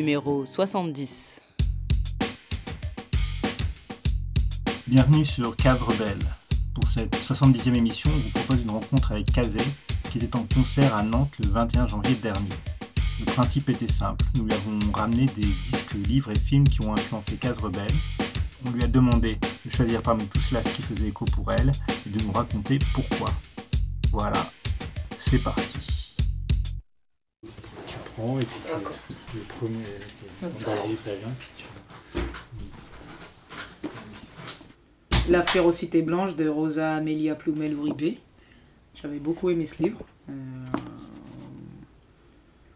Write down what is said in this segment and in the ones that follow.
numéro 70. Bienvenue sur Cave Rebelle. Pour cette 70e émission, on vous propose une rencontre avec Kazé, qui était en concert à Nantes le 21 janvier dernier. Le principe était simple, nous lui avons ramené des disques, livres et films qui ont influencé Cave Rebelle. On lui a demandé de choisir parmi tout cela ce qui faisait écho pour elle et de nous raconter pourquoi. Voilà, c'est parti. Prends et puis tu, le premier dans tu La férocité blanche de Rosa Amelia Plumel Uribe. J'avais beaucoup aimé ce livre. Euh,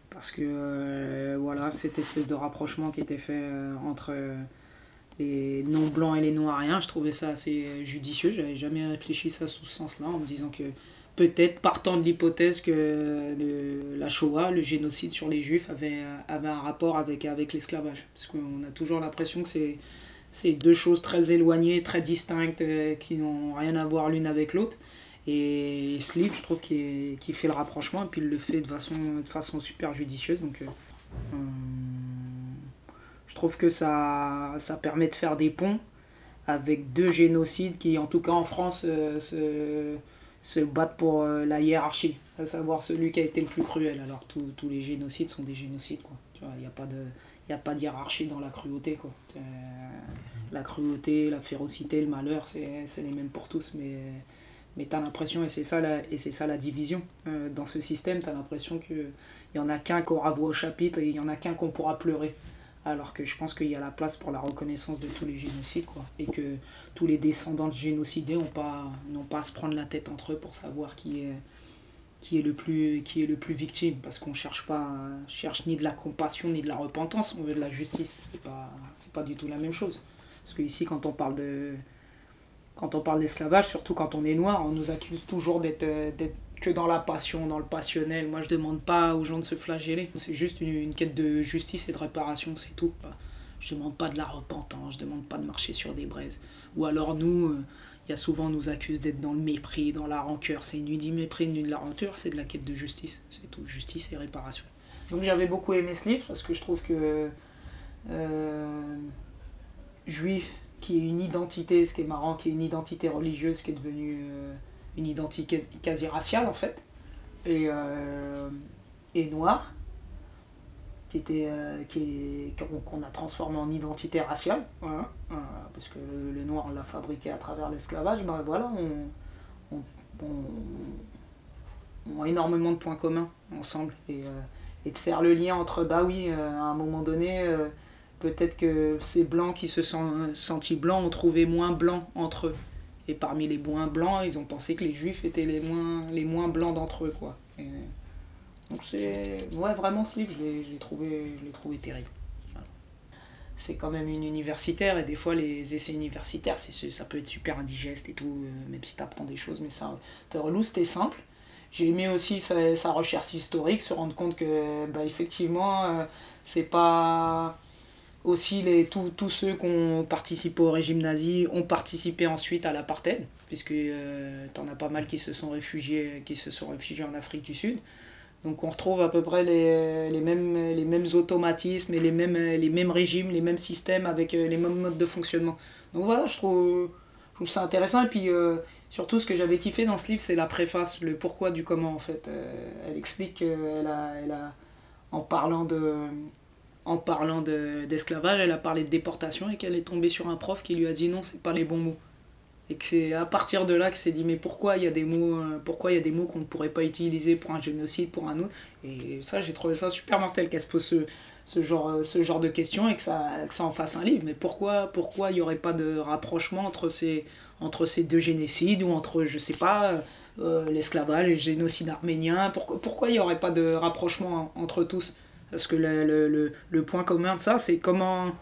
parce que euh, voilà, cette espèce de rapprochement qui était fait euh, entre les non blancs et les non ariens, je trouvais ça assez judicieux. J'avais jamais réfléchi ça sous ce sens-là en me disant que peut-être partant de l'hypothèse que la Shoah, le génocide sur les juifs, avait, avait un rapport avec, avec l'esclavage. Parce qu'on a toujours l'impression que c'est c'est deux choses très éloignées, très distinctes, euh, qui n'ont rien à voir l'une avec l'autre. Et ce je trouve qu'il fait le rapprochement, et puis il le fait de façon, de façon super judicieuse. Donc, euh, euh, je trouve que ça, ça permet de faire des ponts avec deux génocides qui, en tout cas en France, se, se battent pour la hiérarchie, à savoir celui qui a été le plus cruel. Alors tous les génocides sont des génocides, quoi. Il n'y a pas de il a pas dans la cruauté. Quoi. La cruauté, la férocité, le malheur, c'est les mêmes pour tous. Mais, mais tu as l'impression, et c'est ça, la, ça la division euh, dans ce système, tu as l'impression qu'il n'y en a qu'un qui aura voix au chapitre et il n'y en a qu'un qu'on pourra pleurer. Alors que je pense qu'il y a la place pour la reconnaissance de tous les génocides. Quoi. Et que tous les descendants de génocidés n'ont pas, à se prendre la tête entre eux pour savoir qui est le plus, victime, parce qu'on cherche pas cherche ni de la compassion ni de la repentance, on veut de la justice. C'est pas, pas du tout la même chose. Parce que ici, quand on parle de quand on parle d'esclavage, surtout quand on est noir, on nous accuse toujours d'être, que dans la passion, dans le passionnel. Moi, je demande pas aux gens de se flageller. C'est juste une, une quête de justice et de réparation, c'est tout. Je demande pas de la repentance, je demande pas de marcher sur des braises. Ou alors nous, euh, il y a souvent, on nous accuse d'être dans le mépris, dans la rancœur. C'est ni du mépris, ni de la rancœur, c'est de la quête de justice. C'est tout, justice et réparation. Donc j'avais beaucoup aimé ce livre parce que je trouve que euh, juif, qui est une identité, ce qui est marrant, qui est une identité religieuse, qui est devenue euh, une identité quasi raciale en fait, et, euh, et noir, qui était euh, qui qu'on a transformé en identité raciale euh, parce que le, noir l'a fabriqué à travers l'esclavage ben voilà on, a énormément de points communs ensemble et, et, de faire le lien entre bah oui à un moment donné peut-être que ces blancs qui se sont sentis blancs ont trouvé moins blancs entre eux et parmi les moins blancs ils ont pensé que les juifs étaient les moins les moins blancs d'entre eux quoi donc c'est... Ouais, vraiment, ce livre, je l'ai, trouvé, je l'ai trouvé terrible. C'est quand même une universitaire, et des fois, les essais universitaires, c'est, ça peut être super indigeste et tout, euh, même si tu apprends des choses, mais ça peu relou, c'était simple. J'ai aimé aussi sa, sa, recherche historique, se rendre compte que, bah, effectivement, euh, c'est pas aussi les, tous ceux qui ont participé au régime nazi ont participé ensuite à l'apartheid, puisque euh, tu en as pas mal qui se sont réfugiés, qui se sont réfugiés en Afrique du Sud. Donc on retrouve à peu près les, les, mêmes, les mêmes automatismes et les mêmes, les mêmes régimes, les mêmes systèmes avec euh, les mêmes modes de fonctionnement. Donc voilà, je trouve, je trouve ça intéressant. Et puis euh, surtout ce que j'avais kiffé dans ce livre, c'est la préface, le pourquoi du comment en fait. Euh, elle explique qu'elle a, elle a, en parlant de en parlant d'esclavage, elle a parlé de déportation et qu'elle est tombée sur un prof qui lui a dit non, c'est pas les bons mots. Et que c'est à partir de là que s'est dit mais pourquoi il y a des mots euh, pourquoi il y a des mots qu'on ne pourrait pas utiliser pour un génocide pour un autre? Et ça j'ai trouvé ça super mortel qu'elle se pose ce, ce, genre euh, ce genre de questions et que ça que ça en fasse un livre. Mais pourquoi pourquoi il y aurait pas de rapprochement entre ces entre ces deux génocides ou entre je sais pas euh, l'esclavage et le génocide arménien? Pourquoi pourquoi il y aurait pas de rapprochement entre tous? Parce que le, le, le point commun de ça c'est comment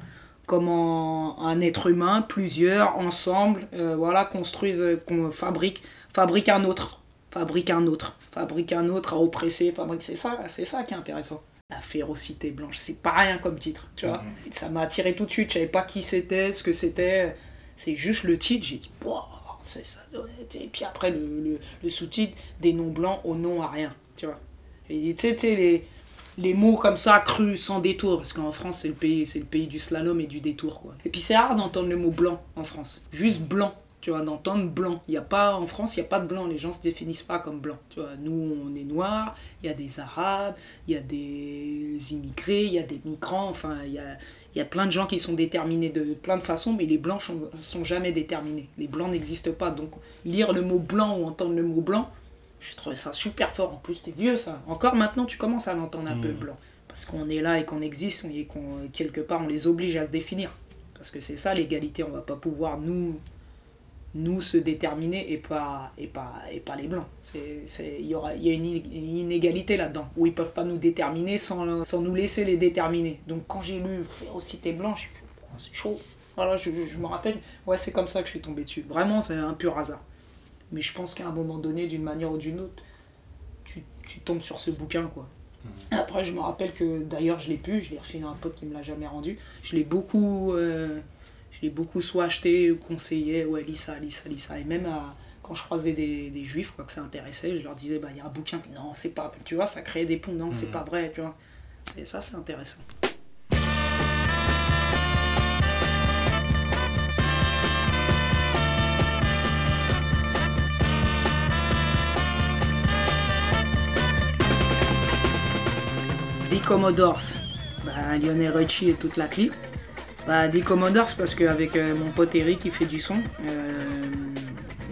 comment un être humain, plusieurs, ensemble, euh, voilà, construisent, euh, qu'on fabrique, fabrique un autre, fabrique un autre, fabrique un autre à oppresser, fabrique, c'est ça, c'est ça qui est intéressant. La férocité blanche, c'est pas rien comme titre, tu vois. Mhm. Ça m'a attiré tout de suite, je savais pas qui c'était, ce que c'était, c'est juste le titre, j'ai dit, c'est ça Et puis après, le, le, sous-titre, des noms blancs au nom à rien, tu vois. Et tu sais, les les mots comme ça, crus, sans détour, parce qu'en France, c'est le pays, c'est le pays du slalom et du détour, quoi. Et puis c'est rare d'entendre le mot blanc en France. Juste blanc, tu vois, d'entendre blanc. Il y a pas, en France, il n'y a pas de blanc, les gens se définissent pas comme blanc. Tu vois, nous, on est noirs, il y a des arabes, il y a des immigrés, il y a des migrants, enfin, il y a, y a plein de gens qui sont déterminés de plein de façons, mais les blancs sont, sont jamais déterminés. Les blancs n'existent pas. Donc, lire le mot blanc ou entendre le mot blanc, je trouvais ça super fort. En plus, t'es vieux, ça. Encore maintenant, tu commences à l'entendre un peu Mhm. blanc. Parce qu'on est là et qu'on existe et qu'on, quelque part, on les oblige à se définir. Parce que c'est ça l'égalité. On va pas pouvoir nous, nous se déterminer et pas, et pas, et pas les blancs. C'est, c'est, il y, aura, y a une inégalité là-dedans. Où ils peuvent pas nous déterminer sans, sans nous laisser les déterminer. Donc quand j'ai lu Férocité blanche, j'ai Oh, c'est chaud. Voilà, je, je- je me rappelle, ouais, c'est comme ça que je suis tombé dessus. Vraiment, c'est un pur hasard. Mais je pense qu'à un moment donné, d'une manière ou d'une autre, tu, tu tombes sur ce bouquin, quoi. Après, je me rappelle que d'ailleurs, je l'ai pu, je l'ai refilé à un pote qui me l'a jamais rendu. Je l'ai beaucoup, euh, je l'ai beaucoup soit acheté ou conseillé, ouais, lis ça, lis ça, lis ça. Et même à- quand je croisais des, des juifs, quoi, que ça intéressait, je leur disais, bah, il y a un bouquin, non, c'est pas, tu vois, ça créait des ponts, non, c'est Mhm. pas vrai, tu vois. Et ça, c'est intéressant. Commodores, bah, Lionel Richie et toute la clique. Bah, The Commodores parce qu'avec euh, mon pote Eric qui fait du son, euh,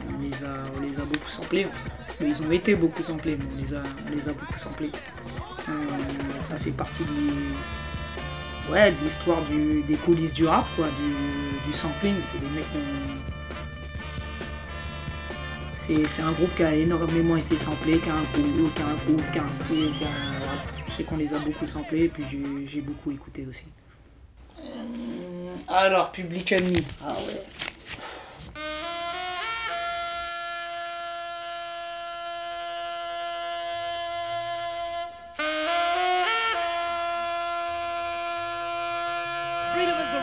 on, les a, on les a beaucoup samplés. Mais ils ont été beaucoup samplés, on les a, on les a beaucoup samplés. Euh, ça fait partie de ouais, de l'histoire des coulisses du rap, quoi, du, sampling. C'est des mecs c'est, un groupe qui a énormément été samplé, qui a un groove, qui a un, groove, qui a un style. Qui a. Je sais qu'on les a beaucoup samplés, et puis j'ai, beaucoup écouté aussi. Euh, alors, Public Enemy. Ah ouais. Freedom is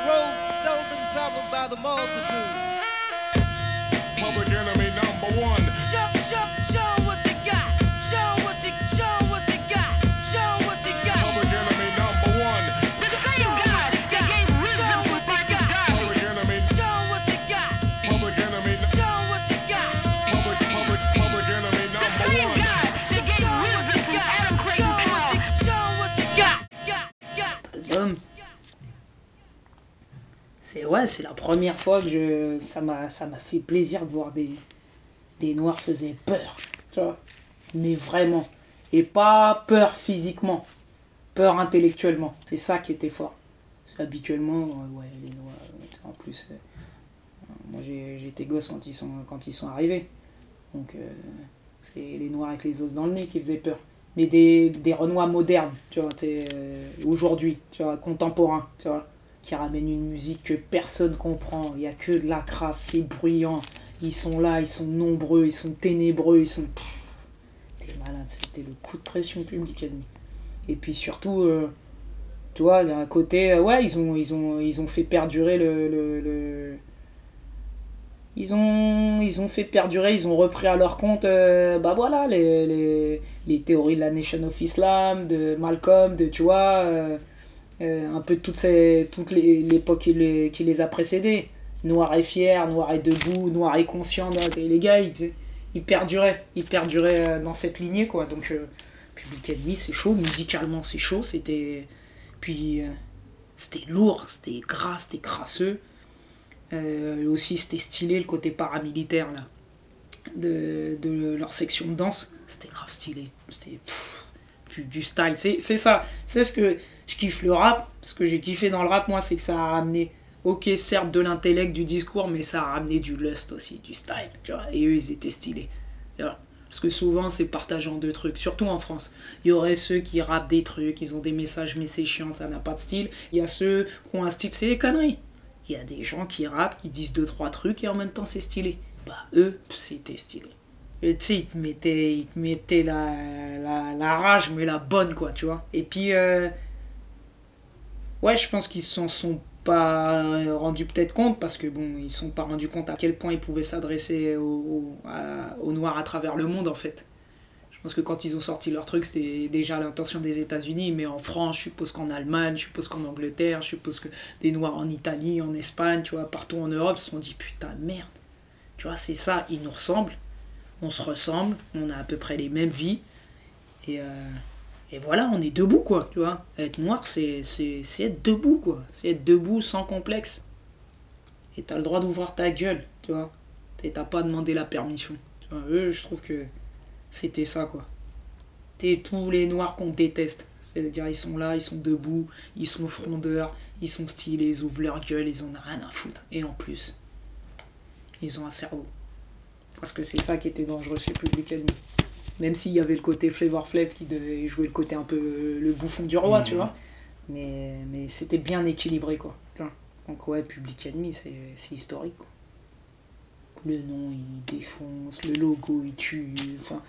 ouais, c'est la première fois que je ça m'a fait plaisir de voir des des noirs faisaient peur, tu vois. Mais vraiment et pas peur physiquement, peur intellectuellement. C'est ça qui était fort. Parce qu'habituellement euh, ouais, les noirs euh, en plus euh, moi j'étais gosse quand ils sont quand ils sont arrivés. Donc c'est les noirs avec les os dans le nez qui faisaient peur mais des, des Renois modernes, tu vois, euh, aujourd'hui, tu vois, contemporains, tu vois, qui ramènent une musique que personne comprend, il n'y a que de la crasse, c'est bruyant, ils sont là, ils sont nombreux, ils sont ténébreux, ils sont... T'es malade, c'était le coup de pression publique nuit. Et puis surtout, euh, tu vois, d'un côté, euh, ouais, ils ont, ils ont, ils ont fait perdurer le... le, le- Ils ont, ils ont fait perdurer, ils ont repris à leur compte, euh, bah voilà, les, les, les théories de la Nation of Islam, de Malcolm, de, tu vois, euh, un peu de toutes ces, toute l'époque qui les, qui les a précédés. Noir et fier, noir et debout, noir et conscient. les gars, ils, ils perduraient, ils perduraient euh, dans cette lignée, quoi. Donc, euh, Public c'est chaud, musicalement, c'est chaud, c'était. Puis, euh, c'était lourd, c'était gras, c'était crasseux. Aussi, c'était stylé le côté paramilitaire, là de, de leur section de danse, c'était grave stylé. C'était du, du style. C'est ça. C'est ce que je kiffe le rap. Ce que j'ai kiffé dans le rap, moi, c'est que ça a ramené, ok, certes, de l'intellect, du discours, mais ça a ramené du lust aussi, du style. Tu vois et eux, ils étaient stylés. Tu vois parce que souvent, c'est partageant de trucs, surtout en France. Il y aurait ceux qui rappent des trucs, ils ont des messages, mais c'est chiant, ça n'a pas de style. Il y a ceux qui ont un style, c'est des conneries. Il y a des gens qui rappent, qui disent deux, trois trucs, et en même temps, c'est stylé. Bah, eux, c'était stylé. Et tu sais, ils te mettaient, ils te mettaient la, la, la rage, mais la bonne, quoi, tu vois. Et puis, euh, ouais, je pense qu'ils s'en sont pas rendus peut-être compte, parce que bon, ils sont pas rendus compte à quel point ils pouvaient s'adresser aux Noirs à travers le monde, en fait. Je pense que quand ils ont sorti leur truc, c'était déjà l'intention des États-Unis, mais en France, je suppose qu'en Allemagne, je suppose qu'en Angleterre, je suppose que des Noirs en Italie, en Espagne, tu vois, partout en Europe, se sont dit putain, merde. Tu vois, c'est ça, ils nous ressemblent, on se ressemble, on a à peu près les mêmes vies, et, euh, et voilà, on est debout, quoi, tu vois. Être noir, c'est être debout, quoi. C'est être debout sans complexe. Et t'as le droit d'ouvrir ta gueule, tu vois. Et t'as pas demandé la permission. Tu vois, eux, je trouve que c'était ça, quoi. T'es tous les noirs qu'on déteste. C'est-à-dire, ils sont là, ils sont debout, ils sont frondeurs, ils sont stylés, ils ouvrent leur gueule, ils en ont rien à foutre. Et en plus, ils ont un cerveau. Parce que c'est ça qui était dangereux chez Public Enemy. Même s'il y avait le côté Flavor Flav qui devait jouer le côté un peu euh, le bouffon du roi, tu Mhm. vois. Mais, mais c'était bien équilibré, quoi. Donc, ouais, Public Enemy, c'est historique, quoi. Le nom, il défonce, le logo, il tue. Enfin.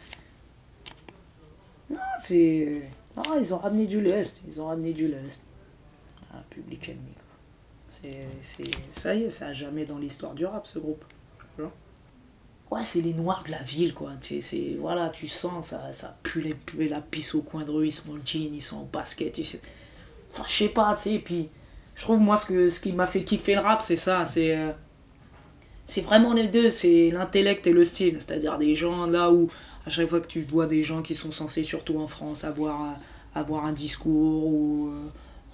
Non, c'est. Non, ils ont ramené du lust. Ils ont ramené du lust. Ah, Public Enemy, quoi. C'est. c'est- Ça y est, ça a jamais dans l'histoire du rap, ce groupe. Ouais, c'est les noirs de la ville, quoi. Tu sais. Voilà, tu sens, ça, ça pue, les- la pisse au coin de rue. Ils sont en jean, ils sont en basket. Enfin, je sais pas, tu sais. Puis, je trouve, moi, ce, que, ce qui m'a fait kiffer le rap, c'est ça. C'est. euh, c'est vraiment les deux, c'est l'intellect et le style. C'est-à-dire des gens là où, à chaque fois que tu vois des gens qui sont censés, surtout en France, avoir, euh, un discours ou euh,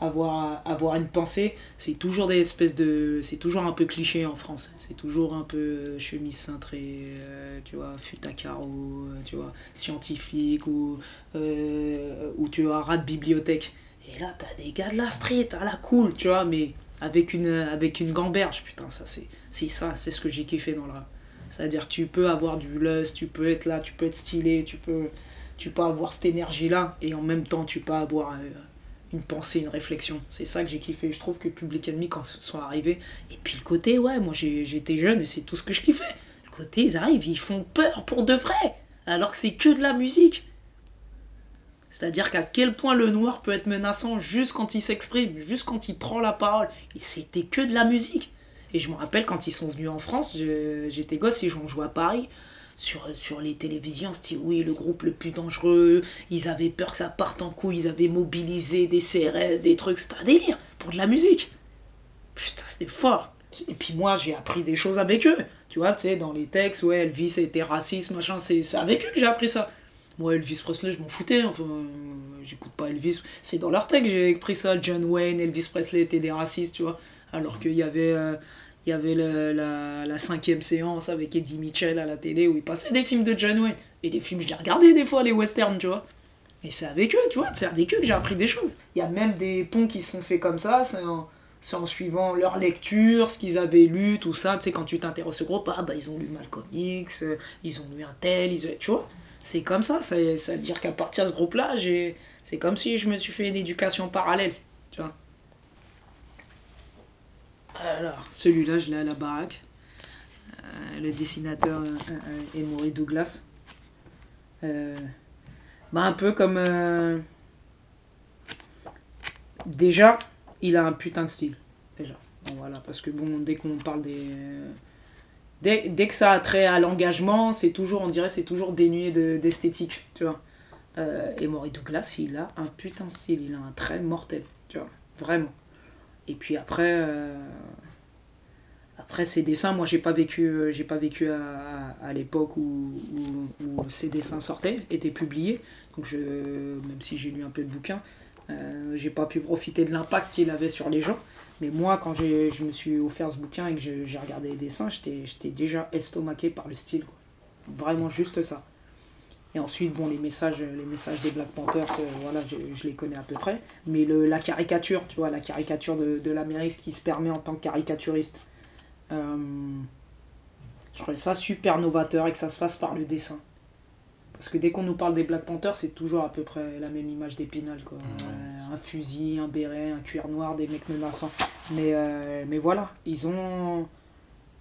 avoir, avoir une pensée, c'est toujours des espèces de. C'est toujours un peu cliché en France. C'est toujours un peu euh, chemise cintrée, euh, tu vois, fut à carreaux, euh, tu vois, scientifique ou, ou tu vois, rat de bibliothèque. Et là, t'as des gars de la street, à la cool, tu vois, mais avec une, avec une gamberge. Putain, ça, c'est c'est ça, c'est ce que j'ai kiffé dans le rap. C'est-à-dire, tu peux avoir du lust, tu peux être là, tu peux être stylé, tu peux, tu peux avoir cette énergie-là, et en même temps, tu peux avoir une pensée, une réflexion. C'est ça que j'ai kiffé. Je trouve que Public Enemy, quand ils sont arrivés, et puis le côté, ouais, moi j'étais jeune et c'est tout ce que je kiffais. Le côté, ils arrivent, ils font peur pour de vrai, alors que c'est que de la musique. C'est-à-dire qu'à quel point le noir peut être menaçant juste quand il s'exprime, juste quand il prend la parole. Et C'était que de la musique. Et je me rappelle quand ils sont venus en France, j'étais gosse et j'en jouais à Paris. Sur, sur les télévisions, c'était oui, le groupe le plus dangereux. Ils avaient peur que ça parte en couille. Ils avaient mobilisé des CRS, des trucs. C'était un délire pour de la musique. Putain, c'était fort. Et puis moi, j'ai appris des choses avec eux. Tu vois, tu sais, dans les textes, ouais, Elvis était raciste, machin. C'est avec eux que j'ai appris ça. Moi, Elvis Presley, je m'en foutais. Enfin, j'écoute pas Elvis. C'est dans leur texte que j'ai appris ça. John Wayne, Elvis Presley étaient des racistes, tu vois. Alors qu'il y avait, euh, il y avait la, cinquième séance avec Eddie Mitchell à la télé où il passait des films de John Wayne. Et les films, je les des fois, les westerns, tu vois. Et c'est avec eux, tu vois. C'est avec eux que j'ai appris des choses. Il y a même des ponts qui sont faits comme ça. C'est en, en suivant leur lecture, ce qu'ils avaient lu, tout ça. Tu sais, quand tu t'intéresses ce groupe, ah bah ils ont lu Malcolm X, euh, ils ont lu un tel, ils tu vois. C'est comme ça, ça, ça veut dire qu'à partir de ce groupe-là, c'est comme si je me suis fait une éducation parallèle, tu vois. Alors, celui-là, je l'ai à la baraque. Euh, le dessinateur euh, Emory Douglas. Euh, bah, un peu comme... euh, Déjà, il a un putain de style. Déjà. Bon, voilà, parce que bon, dès qu'on parle des... Dès, que ça a trait à l'engagement, c'est toujours, on dirait, c'est toujours dénué de- d'esthétique, tu vois. Et Douglas, il a un putain de style, il a un trait mortel, tu vois, vraiment. Et puis après, euh, après ces dessins, moi j'ai pas vécu, euh, j'ai pas vécu à, à- l'époque où, où, ces dessins sortaient, étaient publiés. Donc je, même si j'ai lu un peu de bouquins, euh, j'ai pas pu profiter de l'impact qu'il avait sur les gens. Mais moi, quand je me suis offert ce bouquin et que j'ai regardé les dessins, j'étais déjà estomaqué par le style. Vraiment juste ça. Et ensuite, bon, les messages, les messages des Black Panthers, euh, voilà, je, je les connais à peu près. Mais le, la caricature, tu vois, la caricature de, de l'Amérique, qui se permet en tant que caricaturiste. Euh, je trouvais ça super novateur et que ça se fasse par le dessin. Parce que dès qu'on nous parle des Black Panthers, c'est toujours à peu près la même image d'Épinal. Quoi. Euh, un fusil, un béret, un cuir noir, des mecs menaçants. Mais, euh, mais voilà, ils ont,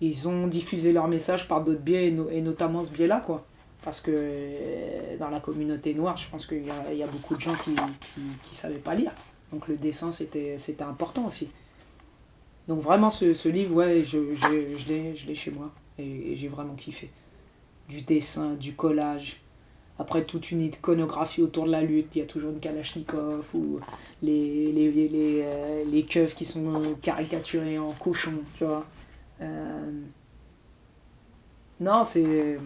ils ont diffusé leur message par d'autres biais, et, no- et notamment ce biais-là. quoi. Parce que euh, dans la communauté noire, je pense qu'il y a, beaucoup de gens qui ne savaient pas lire. Donc le dessin, c'était important aussi. Donc vraiment, ce, ce livre, ouais, je, je, je l'ai chez moi. Et, j'ai vraiment kiffé. Du dessin, du collage, après toute une iconographie autour de la lutte. Il y a toujours une Kalachnikov ou les, les, les, les, euh, keufs qui sont caricaturés en cochon, tu vois. Euh, Non, c'est.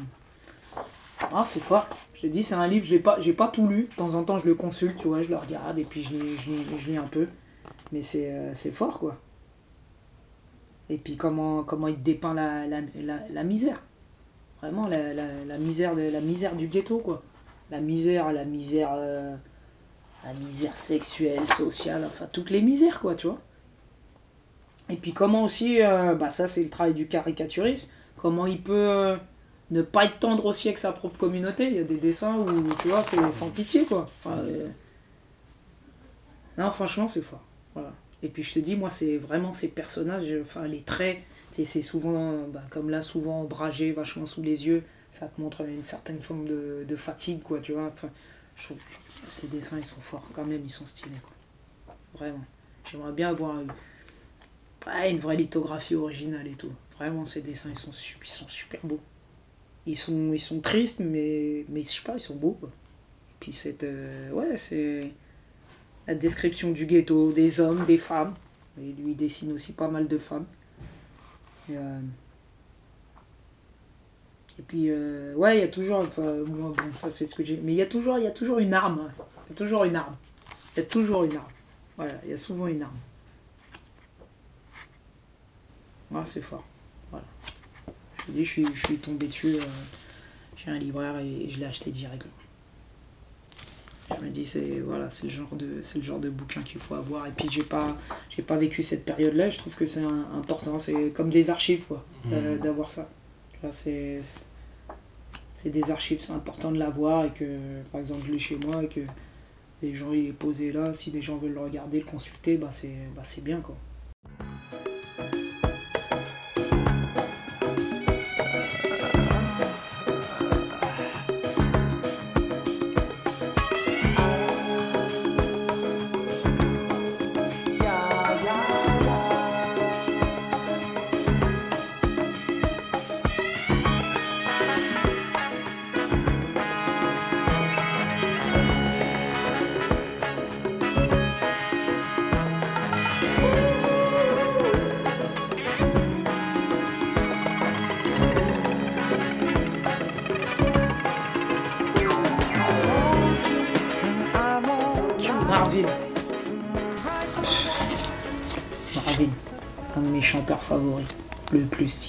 Ah, c'est fort. Je te dis, c'est un livre, j'ai pas, pas tout lu. De temps en temps, je le consulte, tu vois, je le regarde et puis je lis, je lis, un peu. Mais c'est, euh, c'est fort, quoi. Et puis comment, comment il dépeint la, la, la, misère. Vraiment, la, la, misère de, la misère du ghetto, quoi. La misère, la misère, euh, la misère sexuelle, sociale, enfin, toutes les misères, quoi, tu vois. Et puis comment aussi, euh, bah ça c'est le travail du caricaturiste, comment il peut ne pas être tendre aussi avec sa propre communauté. Il y a des dessins où, tu vois, c'est sans pitié, quoi. Enfin, euh, Non, franchement, c'est fort. Voilà. Et puis je te dis, moi, c'est vraiment ces personnages, enfin, les traits, c'est souvent, bah, comme là, souvent ombragé, vachement sous les yeux, ça te montre une certaine forme de, de fatigue, quoi, tu vois. Enfin, je trouve que ces dessins, ils sont forts, quand même, ils sont stylés, quoi. Vraiment. J'aimerais bien avoir une, ouais, une vraie lithographie originale et tout. Vraiment, ces dessins, ils sont, ils sont super beaux. Ils sont, ils sont tristes, mais, mais je sais pas, ils sont beaux, quoi. Puis cette, euh, ouais, c'est la description du ghetto, des hommes, des femmes. Et lui, dessine aussi pas mal de femmes. Et, euh, puis, euh, ouais, il y a toujours, enfin, bon, ça c'est ce que j'ai, mais il y a toujours, y a toujours une arme. hein. Il y a toujours une arme. Il y a toujours une arme. Voilà, il y a souvent une arme. Ouais, c'est fort. Je te dis, je suis, je suis tombé dessus. euh, j'ai un libraire et je l'ai acheté direct. Je me dis, c'est voilà, c'est le genre de, c'est le genre de bouquin qu'il faut avoir. Et puis j'ai pas, j'ai pas vécu cette période-là. Je trouve que c'est important. C'est comme des archives, quoi, d'a- d'avoir ça. C'est, c'est des archives. C'est important de l'avoir et que, par exemple, je l'ai chez moi et que les gens il est posé là. Si des gens veulent le regarder, le consulter, bah c'est, bah c'est bien, quoi.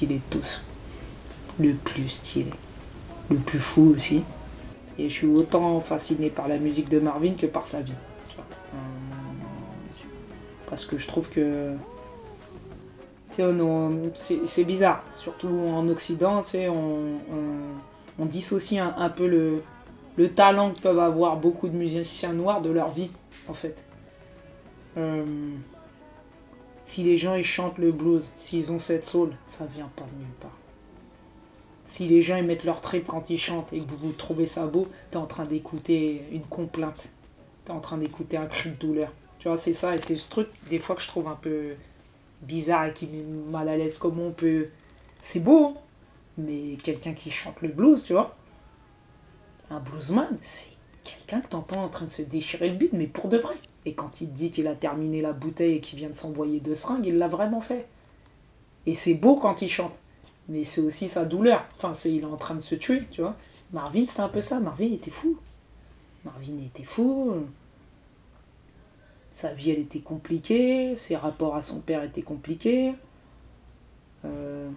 De tous. Le plus stylé. Le plus fou aussi. Et je suis autant fasciné par la musique de Marvin que par sa vie. Euh, Parce que je trouve que. C'est bizarre. Surtout en Occident, on, on, on dissocie un, un peu le, le talent que peuvent avoir beaucoup de musiciens noirs de leur vie, en fait. Euh, si les gens ils chantent le blues, s'ils ont cette soul, ça vient pas de nulle part. Si les gens ils mettent leur trip quand ils chantent et que vous, trouvez ça beau, t'es en train d'écouter une complainte. T'es en train d'écouter un cri de douleur. Tu vois, c'est ça, et c'est ce truc des fois que je trouve un peu bizarre et qui met mal à l'aise. Comment on peut. C'est beau, hein, mais quelqu'un qui chante le blues, tu vois. Un bluesman, c'est quelqu'un que t'entends en train de se déchirer le bide, mais pour de vrai. Et quand il dit qu'il a terminé la bouteille et qu'il vient de s'envoyer deux seringues, il l'a vraiment fait. Et c'est beau quand il chante. Mais c'est aussi sa douleur. Enfin, il est en train de se tuer, tu vois. Marvin, c'était un peu ça. Marvin était fou. Marvin était fou. Sa vie, elle était compliquée. Ses rapports à son père étaient compliqués. Euh,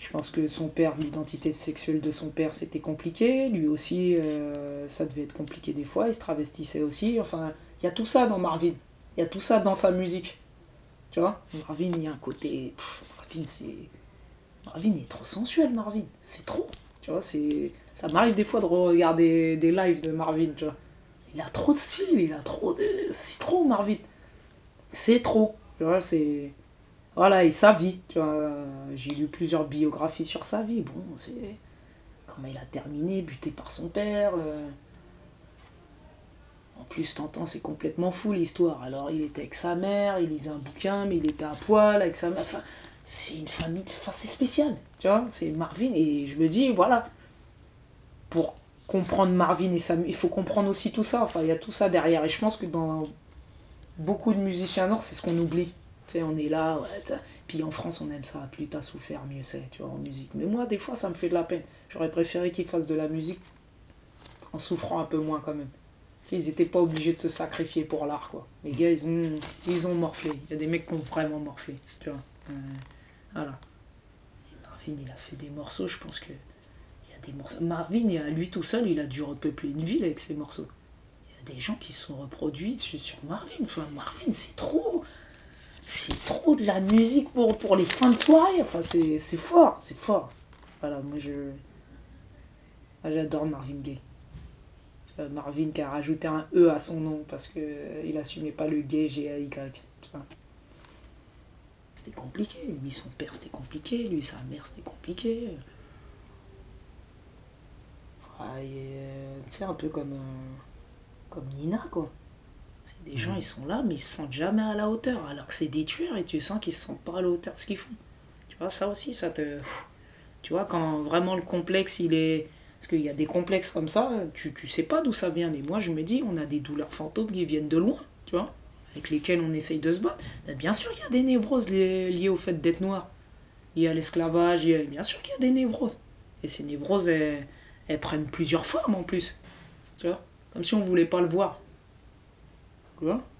je pense que son père, l'identité sexuelle de son père, c'était compliqué. Lui aussi, euh, ça devait être compliqué des fois. Il se travestissait aussi. Enfin, il y a tout ça dans Marvin. Il y a tout ça dans sa musique. Tu vois? Marvin, il y a un côté. pff, Marvin, c'est. Marvin est trop sensuel, Marvin. C'est trop. Tu vois, c'est. Ça m'arrive des fois de regarder des lives de Marvin, tu vois. Il a trop de style, il a trop de. C'est trop, Marvin. C'est trop. Tu vois, c'est. Voilà, et sa vie, tu vois. J'ai lu plusieurs biographies sur sa vie. Bon, c'est. Comment il a terminé, buté par son père. euh. En plus, t'entends, c'est complètement fou l'histoire. Alors, il était avec sa mère, il lisait un bouquin, mais il était à poil avec sa mère. Enfin, c'est une famille. Enfin, c'est spécial, tu vois. C'est Marvin, et je me dis, voilà. pour comprendre Marvin et sa mu- il faut comprendre aussi tout ça. Enfin, il y a tout ça derrière. Et je pense que dans beaucoup de musiciens noirs, c'est ce qu'on oublie. Tu sais, on est là, ouais, puis en France, on aime ça. Plus t'as souffert, mieux c'est, tu vois, en musique. Mais moi, des fois, ça me fait de la peine. J'aurais préféré qu'ils fassent de la musique en souffrant un peu moins quand même. Tu ils étaient pas obligés de se sacrifier pour l'art, quoi. Les gars, ils ont, ils ont morflé. Il y a des mecs qui ont vraiment morflé, tu vois. Euh, voilà. Marvin, il a fait des morceaux, je pense que. Il y a des morceaux. Marvin, lui tout seul, il a dû repeupler une ville avec ses morceaux. Il y a des gens qui se sont reproduits sur Marvin. Enfin, Marvin, c'est trop. C'est trop de la musique pour, pour les fins de soirée. Enfin, c'est fort, c'est fort. Voilà, moi je. moi, J'adore Marvin Gaye. Euh, Marvin qui a rajouté un E à son nom parce que euh, il assumait pas le gay G-A-Y. C'était compliqué. Lui, son père, c'était compliqué. Lui, sa mère, c'était compliqué. Ah, euh, tu sais, un peu comme, comme Nina, quoi. Des gens, ils sont là, mais ils se sentent jamais à la hauteur. Alors que c'est des tueurs et tu sens qu'ils se sentent pas à la hauteur de ce qu'ils font. Tu vois, ça aussi, ça te. Tu vois, quand vraiment le complexe, il est. Parce qu'il y a des complexes comme ça, tu, tu sais pas d'où ça vient. Mais moi, je me dis, on a des douleurs fantômes qui viennent de loin, tu vois, avec lesquelles on essaye de se battre. Bien sûr, il y a des névroses liées, au fait d'être noir. Il y a l'esclavage, il y a- bien sûr qu'il y a des névroses. Et ces névroses, elles, elles prennent plusieurs formes en plus. Tu vois Comme si on voulait pas le voir.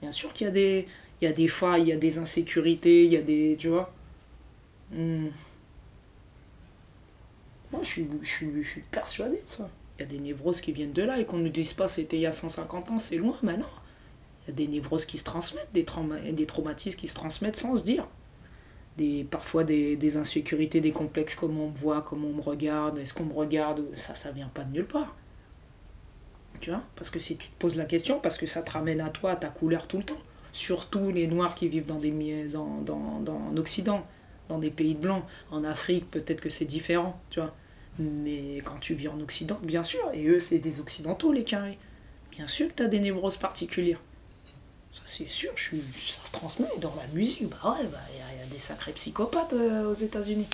Bien sûr qu'il y a des. Il y a des failles, il y a des insécurités, il y a des. Tu vois Hmm. Moi, je suis, je, suis, persuadé de ça. Il y a des névroses qui viennent de là et qu'on ne dise pas c'était il y a 150 ans, c'est loin, mais non. Il y a des névroses qui se transmettent, des, trauma- des traumatismes qui se transmettent sans se dire. Des, parfois des, des insécurités, des complexes, comment on me voit, comment on me regarde, est-ce qu'on me regarde, ça, ça vient pas de nulle part. Tu vois Parce que si tu te poses la question, parce que ça te ramène à toi, à ta couleur tout le temps. Surtout les Noirs qui vivent dans, des, dans, dans, dans, en Occident, dans des pays de blancs. En Afrique, peut-être que c'est différent, tu vois. Mais quand tu vis en Occident, bien sûr, et eux, c'est des Occidentaux, les carrés. Bien sûr que tu as des névroses particulières. Ça, c'est sûr, je suis, ça se transmet dans la musique. Bah ouais, bah, il y, a- il y a des sacrés psychopathes euh, aux États-Unis.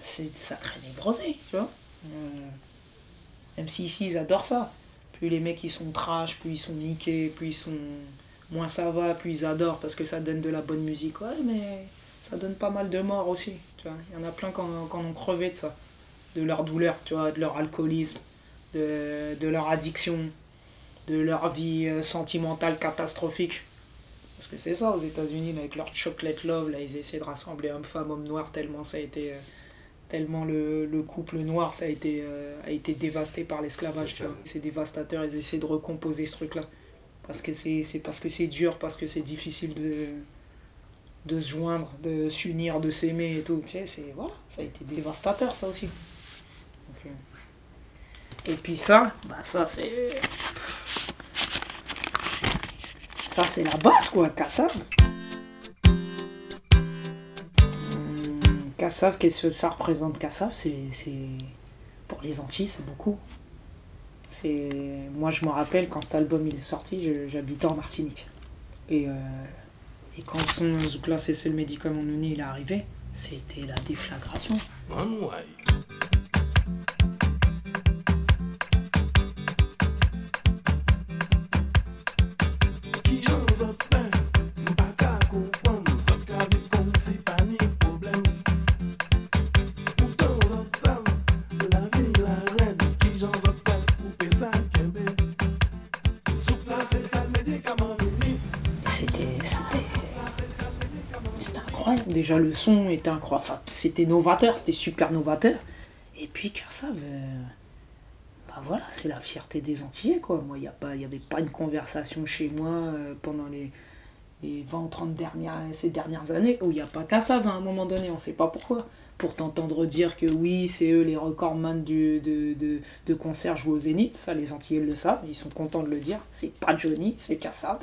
C'est des sacrés névrosés, tu vois. Euh, même si ici, ils adorent ça. Plus les mecs, ils sont trash, plus ils sont niqués, plus ils sont. Moins ça va, plus ils adorent parce que ça donne de la bonne musique. Ouais, mais ça donne pas mal de morts aussi. Il y en a plein qui en, ont crevé de ça. De leur douleur, tu vois, de leur alcoolisme, de, de leur addiction, de leur vie euh, sentimentale catastrophique. Parce que c'est ça aux États-Unis, avec leur chocolate love, là, ils essaient de rassembler hommes-femmes, hommes-noirs, tellement ça a été. Tellement le, le couple noir ça a été, euh, a été dévasté par l'esclavage. tu vois. C'est dévastateur, ils essaient de recomposer ce truc-là. Parce que c'est parce que c'est dur, parce que c'est difficile de, de se joindre, de s'unir, de s'aimer et tout. Tu sais, voilà, ça a été dévastateur ça aussi. Donc, euh, Et puis ça, bah ça c'est. Ça c'est la base quoi, Kassav. Kassav, qu'est-ce que ça représente Kassav? C'est. Pour les Antilles, c'est beaucoup. C'est moi je me rappelle quand cet album il est sorti, j'habitais en Martinique. Et, euh, et quand son Zoukla c'est le médicament Nouni il est arrivé, c'était la déflagration. Le son était incroyable, c'était novateur, c'était super novateur. Et puis euh, bah voilà, c'est la fierté des Antillais quoi. Moi, il n'y avait pas une conversation chez moi euh, pendant les les 20 ou 30 dernières, ces dernières années où il n'y a pas Kassav à un moment donné, on sait pas pourquoi. Pour t'entendre dire que oui, c'est eux les recordman du, de, de, concerts joués au Zénith, ça les Antillais le savent, ils sont contents de le dire. C'est pas Johnny, c'est Kassav.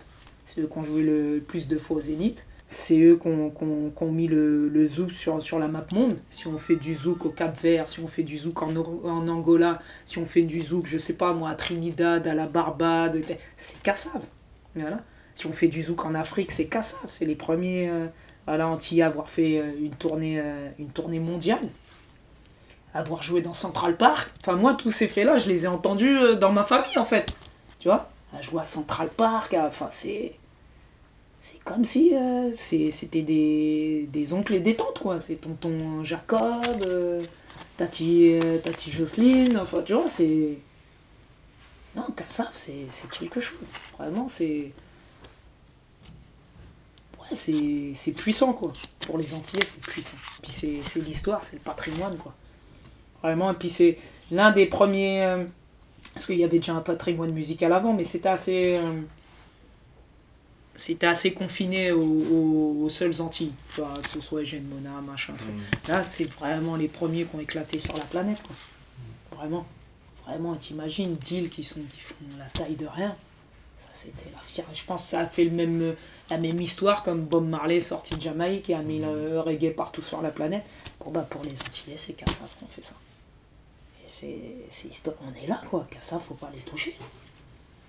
C'est eux qui ont joué le plus de fois au Zénith. C'est eux qui ont, mis le, le zouk sur, sur la map monde. Si on fait du zouk au Cap Vert, si on fait du zouk en, en Angola, si on fait du zouk, je sais pas moi, à Trinidad, à la Barbade, c'est Kassav. Voilà. Si on fait du zouk en Afrique, c'est Kassav. C'est les premiers euh, Antillais à avoir fait euh, une tournée, euh, une tournée mondiale. avoir joué dans Central Park. Enfin, moi, tous ces faits-là, je les ai entendus dans ma famille, en fait. Tu vois? À jouer à Central Park, à- enfin, c'est. C'est comme si euh, c'était des, des oncles et des tantes, quoi. C'est tonton Jacob, euh, tati, euh, tati Jocelyne, enfin, tu vois, c'est. Non, Kassav, c'est quelque chose. Vraiment, c'est. Ouais, c'est puissant, quoi. Pour les Antillais, c'est puissant. Puis c'est l'histoire, c'est le patrimoine, quoi. Vraiment, et puis c'est l'un des premiers. parce qu'il y avait déjà un patrimoine musical avant, mais c'était assez. C'était assez confiné aux, aux- aux seules Antilles. Tu vois, que ce soit Eugène Mona, machin, truc. Là, c'est vraiment les premiers qui ont éclaté sur la planète, quoi. Vraiment. Vraiment, t'imagines, d'îles qui, sont, qui font la taille de rien. Ça, c'était la fière. Je pense que ça a fait le même, la même histoire comme Bob Marley sorti de Jamaïque et a mis le reggae partout sur la planète. Bon, bah, pour les Antillais, c'est Kassav qu'on fait ça. Et c'est, c'est histoire. On est là, quoi. Kassav, faut pas les toucher.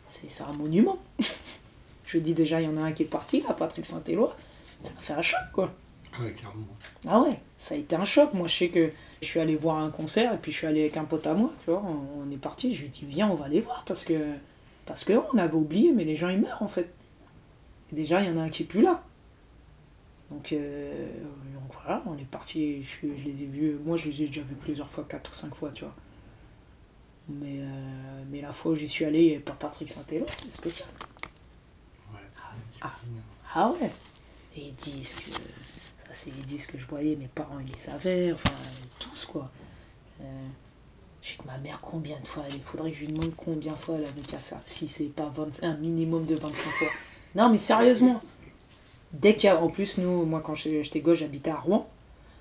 C'est, c'est un monument. Je dis déjà, il y en a un qui est parti, là, Patrick Saint-Éloi. Ça a fait un choc, quoi. Ah ouais, clairement. Ah ouais, ça a été un choc. Moi, je sais que je suis allé voir un concert et puis je suis allé avec un pote à moi, tu vois. On, est parti, je lui ai dit, viens, on va aller voir parce que parce que on avait oublié, mais les gens ils meurent en fait. Et déjà, il y en a un qui est plus là. Donc, euh, donc voilà, on est parti. Je, les ai vus, moi je les ai déjà vus plusieurs fois, quatre ou cinq fois, tu vois. Mais, euh, mais la fois où j'y suis allé, pas Patrick Saint-Éloi, c'est spécial. Ah ouais Et les disques, ça c'est les disques que je voyais, mes parents ils les avaient, enfin tous quoi. Euh, je sais que ma mère combien de fois, il faudrait que je lui demande combien de fois elle avait qu'à ça, si c'est pas 20 un minimum de 25 fois. Non mais sérieusement, dès qu'il y a, en plus nous, moi quand j'étais gosse j'habitais à Rouen,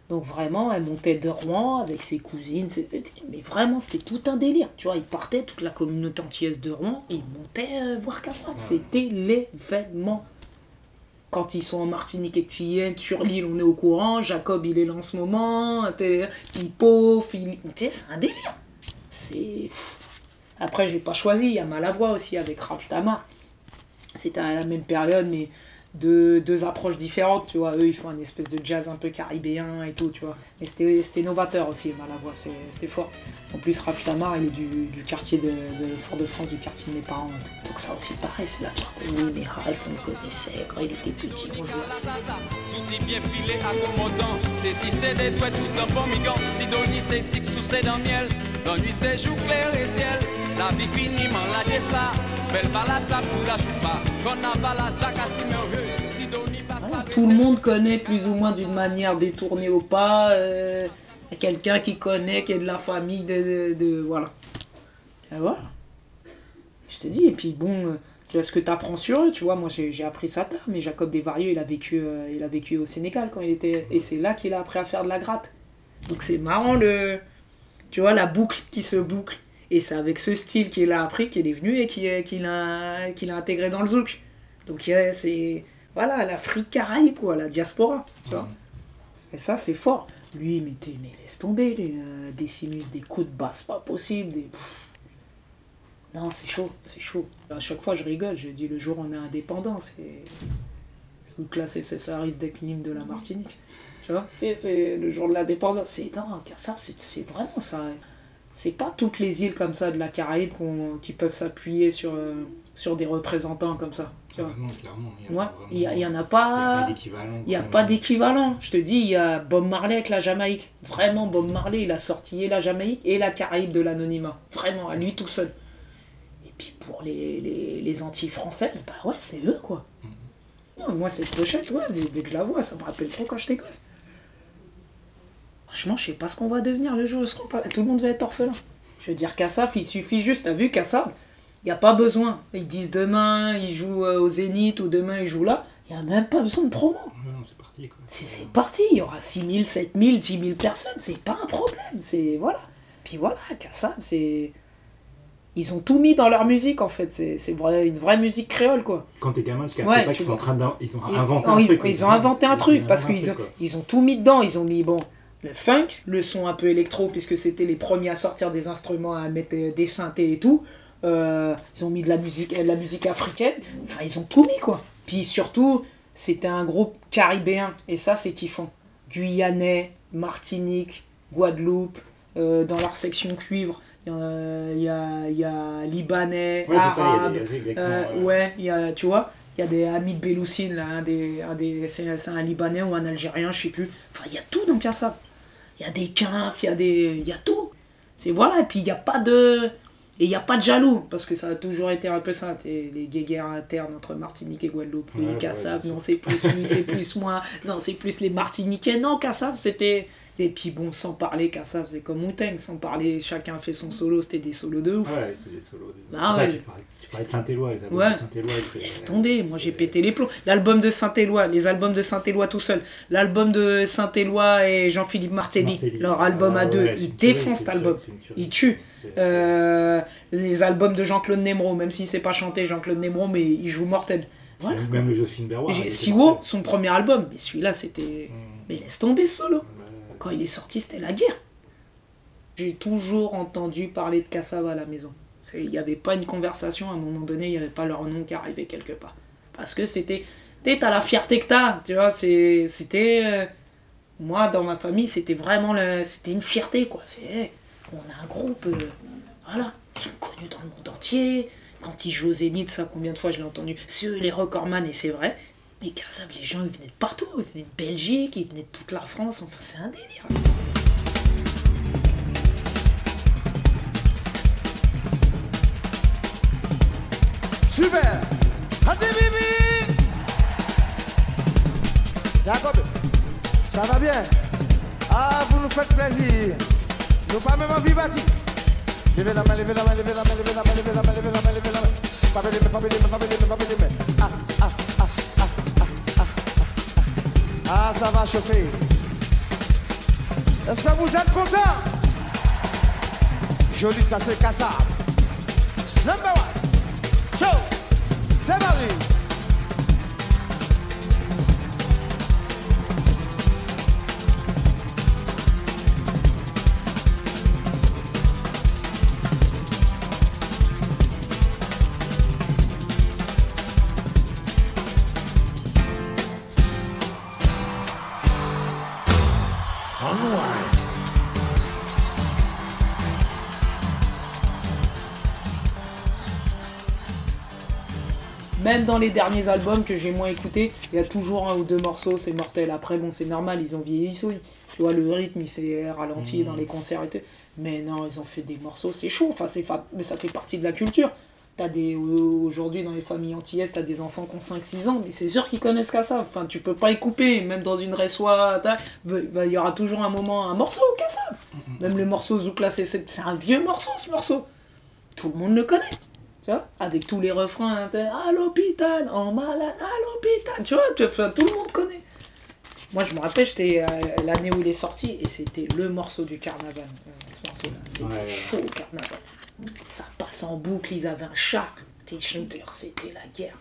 donc vraiment elle montait de Rouen avec ses cousines, c'était- mais vraiment c'était tout un délire, tu vois, ils partaient, toute la communauté antillaise de Rouen, et ils montaient euh, voir Kassav, c'était l'événement quand ils sont en Martinique et Tillenne, sur l'île, on est au courant. Jacob, il est là en ce moment. Hippo, Philippe. Tu sais, c'est un délire. C'est. Après, j'ai pas choisi. Il y a Malavoie aussi avec Ralph Tamar. C'était à la même période, mais deux, deux approches différentes, tu vois. Eux, ils font un espèce de jazz un peu caribéen et tout, tu vois. Mais c'était novateur aussi, Malavoie, c'est- c'était fort. En plus, Tamar, il est du, du quartier de, de Fort-de-France, du quartier de mes parents. et tout. Donc ça aussi, pareil, c'est la fierté. Oui, mais Ralph, on le connaissait quand il était petit, on jouait à Souti bien filé, accommodant. C'est si c'est des douets tout un bon migan. Sidonie, c'est six sous c'est dans miel. Dans nuit, c'est jour clair et ciel. La vie finit, man, la ça. Tout le monde connaît plus ou moins d'une manière détournée ou pas. euh, quelqu'un qui connaît, qui est de la famille, de. de- de- voilà. Et voilà. Je te dis, et puis bon, euh, tu vois ce que tu apprends sur eux, tu vois, moi j'ai j'ai appris ça tard, mais Jacob Desvarieux, il a vécu, euh, il a vécu au Sénégal quand il était. Et c'est là qu'il a appris à faire de la gratte. Donc c'est marrant le. Tu vois, la boucle qui se boucle. Et c'est avec ce style qu'il a appris qu'il est venu et qu'il qu'il a, qu'il a intégré dans le zouk. Donc c'est. Voilà, l'Afrique Caraïbe, quoi, la diaspora. Tu vois. Et ça, c'est fort. Lui, mais, mais laisse tomber, les, euh, Decimus, des coups de basse, pas possible. Des... Non, c'est chaud, c'est chaud. À chaque fois, je rigole, je dis le jour où on est indépendant, c'est. Donc là, ça risque d'être l'hymne de la Martinique. Tu vois c'est, le jour de l'indépendance. C'est. Non, Kassav, c'est, c'est vraiment ça. C'est pas toutes les îles comme ça de la Caraïbe qui peuvent s'appuyer sur, euh, sur des représentants comme ça. Tu vois non, clairement. Il y a Ouais, pas il y, en a pas. Il n'y a pas d'équivalent. Je te dis, il y a Bob Marley avec la Jamaïque. Vraiment, Bob Marley, il a sorti et la Jamaïque et la Caraïbe de l'anonymat. Vraiment, à lui tout seul. Et puis pour les, les, les Antilles françaises, bah ouais, c'est eux, quoi. Ouais, moi, cette pochette, ouais, dès, dès que je la vois, ça me rappelle trop quand j'étais gosse. Franchement, je sais pas ce qu'on va devenir le jour où Tout le monde va être orphelin. Je veux dire, Kassaf, il suffit juste, t'as vu Kassaf Il n'y a pas besoin. Ils disent demain, ils jouent euh, au Zénith ou demain, ils jouent là. Il n'y a même pas besoin de promo. C'est parti. C'est c'est parti, il y aura 6 000, 7 000, 10 000 personnes, c'est pas un problème, c'est voilà. Puis voilà, Kassab, c'est. Ils ont tout mis dans leur musique en fait, c'est c'est vrai, une vraie musique créole quoi. Quand t'es gamin, tu Ouais, pas qu'ils sont en train ils ont inventé un truc. ils ont inventé un truc parce qu'ils ont, ils ont tout mis dedans, ils ont mis bon, le funk, le son un peu électro puisque c'était les premiers à sortir des instruments, à mettre euh, des synthés et tout. Euh, ils ont mis de la musique, euh, la musique africaine, enfin ils ont tout mis quoi. Puis surtout, c'était un groupe caribéen et ça c'est kiffant. Guyanais, Martinique, Guadeloupe, euh, dans leur section cuivre. Il y a, il y a, il y a Libanais, Ouais, Arabes. euh, ouais. il y a, tu vois, il y a des Belloussine, là, un des, un des, c'est, un Libanais ou un Algérien, je sais plus. Enfin, il y a tout dans Kassav. Il y a des quinfs, il y a des. Il y a tout. C'est voilà, et puis il n'y a pas de. Et il n'y a pas de jaloux, parce que ça a toujours été un peu ça, les guéguerres internes entre Martinique et Guadeloupe. Ouais, Cassav, non, c'est plus lui, c'est plus moi, non, c'est plus les Martiniquais. Non, Cassav, c'était. Et puis bon, sans parler, Cassav, c'est comme Wu-Tang, sans parler, chacun fait son solo, c'était des solos de ouf. Ouais, c'est des solos. Des... Bah Ouais, ouais. tu parlais, tu parlais de Saint-Éloi, les albums Ouais. de Saint-Éloi. c'est- Laisse tomber, moi j'ai pété les plombs. L'album de Saint-Éloi, les albums de Saint-Éloi tout seul, l'album de Saint-Éloi et Jean-Philippe Martelly, Martelly. leur album Ah à deux, ouais, c'est ils défoncent c'est cet album, c'est ils tuent. C'est- Euh, les albums de Jean-Claude Nemro, même s'il sait pas chanter Jean-Claude Nemro, mais il joue mortel. Voilà. Même- le Josephine Berroir. Mortel. son premier album, mais celui-là c'était. Mais laisse tomber ce solo. Quand il est sorti, c'était la guerre. J'ai toujours entendu parler de Kassav à la maison. Il n'y avait pas une conversation, à un moment donné, il n'y avait pas leur nom qui arrivait quelque part. Parce que c'était. Tu t'as la fierté que t'as, tu vois, c'était. euh, moi, dans ma famille, c'était vraiment. C'était une fierté, quoi. C'est. on a un groupe. euh, voilà. Ils sont connus dans le monde entier. Quand ils jouent au Zénith, ça, combien de fois je l'ai entendu? C'est eux les recordman, et c'est vrai. Mais Kassav, les gens, ils venaient de partout. Ils venaient de Belgique, ils venaient de toute la France. Enfin, c'est un délire. Super Vas-y, Bibi Jacob, ça va bien? Ah, vous nous faites plaisir. Nous pas même envie bâti. Levez la main, la main, la main, la main, la main, la main, la main. Ah, ah, ah. Ça va chauffer. Est-ce que vous êtes contents Joli, ça c'est cassable. Number one. Show. C'est parti. Même dans les derniers albums que j'ai moins écoutés, il y a toujours un ou deux morceaux, c'est mortel. Après, bon, c'est normal, ils ont vieilli, oui. Tu vois, le rythme, il s'est ralenti dans les concerts et tout. Mais non, ils ont fait des morceaux, c'est chaud, enfin, c'est fa- mais ça fait partie de la culture. T'as des, aujourd'hui, dans les familles antillaises, t'as des enfants qui ont 5-6 ans, mais c'est sûr qu'ils connaissent qu'à ça. Enfin, tu peux pas y couper, même dans une bah, il y aura toujours un moment, un morceau qu'à ça. Même le morceau Zoukla, c'est- c'est un vieux morceau, ce morceau. Tout le monde le connaît. Tu vois Avec tous les refrains, hein, à l'hôpital, en malade, à l'hôpital. Tu vois, tu- enfin, tout le monde connaît. Moi, je me rappelle, j'étais euh, l'année où il est sorti et c'était le morceau du carnaval. euh, ce morceau-là, c'était Ouais. chaud le carnaval. Ça passe en boucle, ils avaient un char. T'es chanteur, c'était la guerre.